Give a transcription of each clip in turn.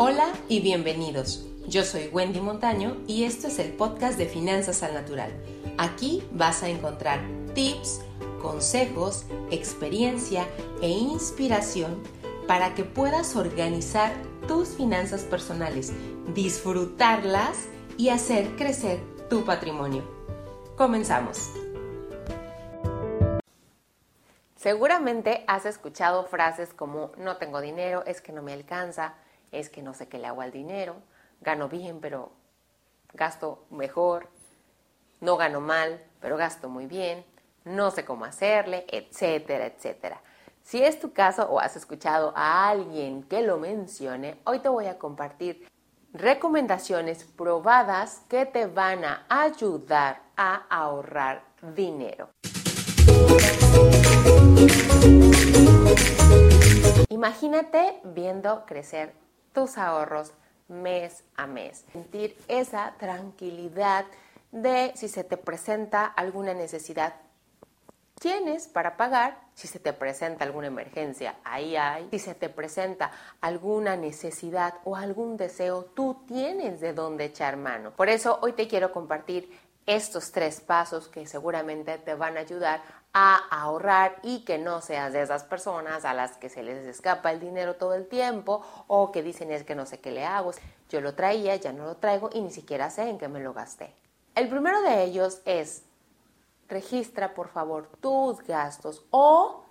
Hola y bienvenidos. Yo soy Wendy Montaño y esto es el podcast de Finanzas al Natural. Aquí vas a encontrar tips, consejos, experiencia e inspiración para que puedas organizar tus finanzas personales, disfrutarlas y hacer crecer tu patrimonio. Comenzamos. Seguramente has escuchado frases como no tengo dinero, es que no me alcanza, es que no sé qué le hago al dinero, gano bien pero gasto mejor, no gano mal pero gasto muy bien, no sé cómo hacerle, etcétera, etcétera. Si es tu caso o has escuchado a alguien que lo mencione, hoy te voy a compartir recomendaciones probadas que te van a ayudar a ahorrar dinero. Imagínate viendo crecer ahorros mes a mes. Sentir esa tranquilidad de si se te presenta alguna necesidad tienes para pagar si se te presenta alguna emergencia, ahí hay. Si se te presenta alguna necesidad o algún deseo, tú tienes de dónde echar mano. Por eso hoy te quiero compartir estos tres pasos que seguramente te van a ayudar a ahorrar y que no seas de esas personas a las que se les escapa el dinero todo el tiempo o que dicen es que no sé qué le hago. Yo lo traía, ya no lo traigo y ni siquiera sé en qué me lo gasté. El primero de ellos es registra por favor tus gastos o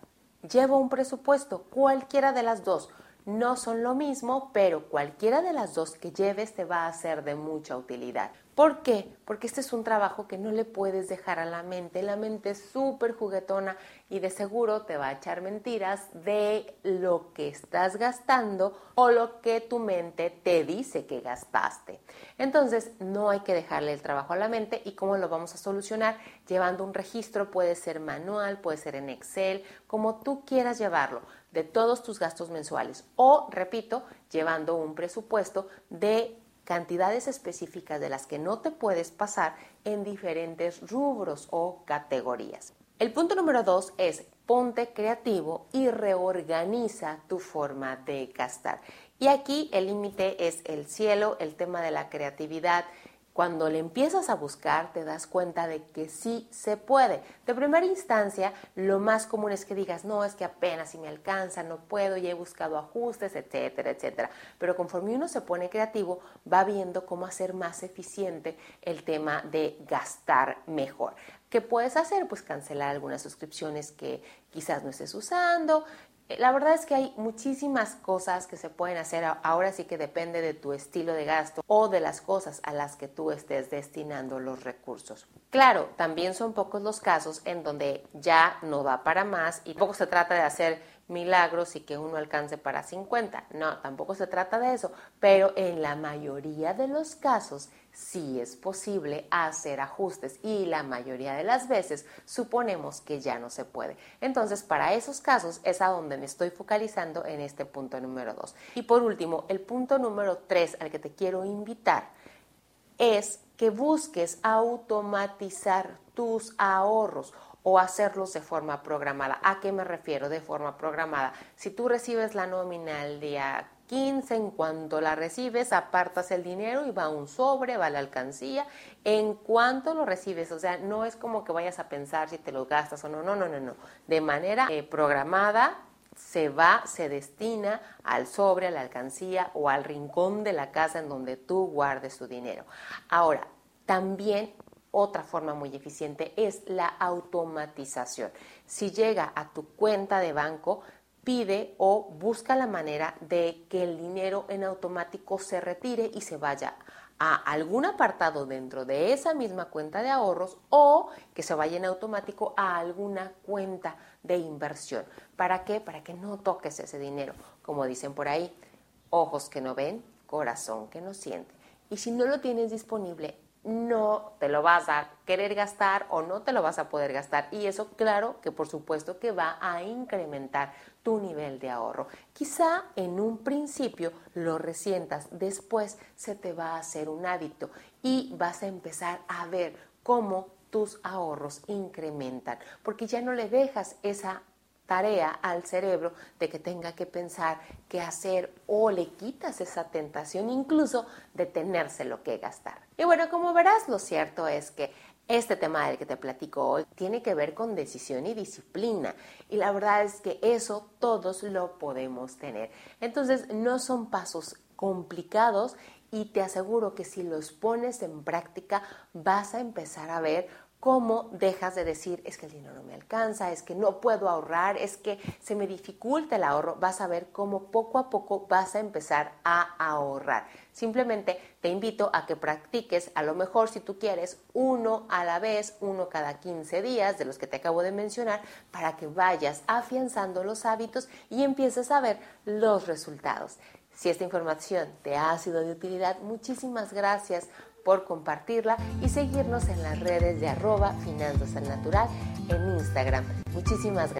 lleva un presupuesto, cualquiera de las dos. No son lo mismo, pero cualquiera de las dos que lleves te va a ser de mucha utilidad. ¿Por qué? Porque este es un trabajo que no le puedes dejar a la mente. La mente es súper juguetona y de seguro te va a echar mentiras de lo que estás gastando o lo que tu mente te dice que gastaste. Entonces, no hay que dejarle el trabajo a la mente y cómo lo vamos a solucionar llevando un registro, puede ser manual, puede ser en Excel, como tú quieras llevarlo de todos tus gastos mensuales o, repito, llevando un presupuesto de cantidades específicas de las que no te puedes pasar en diferentes rubros o categorías. El punto número dos es ponte creativo y reorganiza tu forma de gastar. Y aquí el límite es el cielo, el tema de la creatividad, cuando le empiezas a buscar, te das cuenta de que sí se puede. De primera instancia, lo más común es que digas, no, es que apenas si me alcanza, no puedo, ya he buscado ajustes, etcétera, etcétera. Pero conforme uno se pone creativo, va viendo cómo hacer más eficiente el tema de gastar mejor. ¿Qué puedes hacer? Pues cancelar algunas suscripciones que quizás no estés usando, la verdad es que hay muchísimas cosas que se pueden hacer. Ahora sí que depende de tu estilo de gasto o de las cosas a las que tú estés destinando los recursos. Claro, también son pocos los casos en donde ya no va para más y poco se trata de hacer milagros y que uno alcance para 50. No, tampoco se trata de eso, pero en la mayoría de los casos sí es posible hacer ajustes y la mayoría de las veces suponemos que ya no se puede. Entonces, para esos casos es a donde me estoy focalizando en este punto número 2. Y por último, el punto número 3 al que te quiero invitar es que busques automatizar tus ahorros o hacerlos de forma programada. ¿A qué me refiero de forma programada? Si tú recibes la nómina el día 15, en cuanto la recibes, apartas el dinero y va un sobre, va a la alcancía, en cuanto lo recibes, o sea, no es como que vayas a pensar si te lo gastas o no, no, no, no, no. De manera eh, programada se va, se destina al sobre, a la alcancía o al rincón de la casa en donde tú guardes tu dinero. Ahora, también otra forma muy eficiente es la automatización. Si llega a tu cuenta de banco, pide o busca la manera de que el dinero en automático se retire y se vaya a algún apartado dentro de esa misma cuenta de ahorros o que se vaya en automático a alguna cuenta de inversión. ¿Para qué? Para que no toques ese dinero. Como dicen por ahí, ojos que no ven, corazón que no siente. Y si no lo tienes disponible, no te lo vas a querer gastar o no te lo vas a poder gastar. Y eso, claro, que por supuesto que va a incrementar tu nivel de ahorro. Quizá en un principio lo resientas, después se te va a hacer un hábito y vas a empezar a ver cómo tus ahorros incrementan, porque ya no le dejas esa tarea al cerebro de que tenga que pensar qué hacer o le quitas esa tentación incluso de tenérselo que gastar. Y bueno, como verás, lo cierto es que este tema del que te platico hoy tiene que ver con decisión y disciplina y la verdad es que eso todos lo podemos tener. Entonces no son pasos complicados y te aseguro que si los pones en práctica vas a empezar a ver cómo dejas de decir es que el dinero no me alcanza, es que no puedo ahorrar, es que se me dificulta el ahorro, vas a ver cómo poco a poco vas a empezar a ahorrar. Simplemente te invito a que practiques, a lo mejor si tú quieres, uno a la vez, uno cada 15 días de los que te acabo de mencionar, para que vayas afianzando los hábitos y empieces a ver los resultados. Si esta información te ha sido de utilidad, muchísimas gracias por compartirla y seguirnos en las redes de arroba finanzas al natural en Instagram. Muchísimas gracias.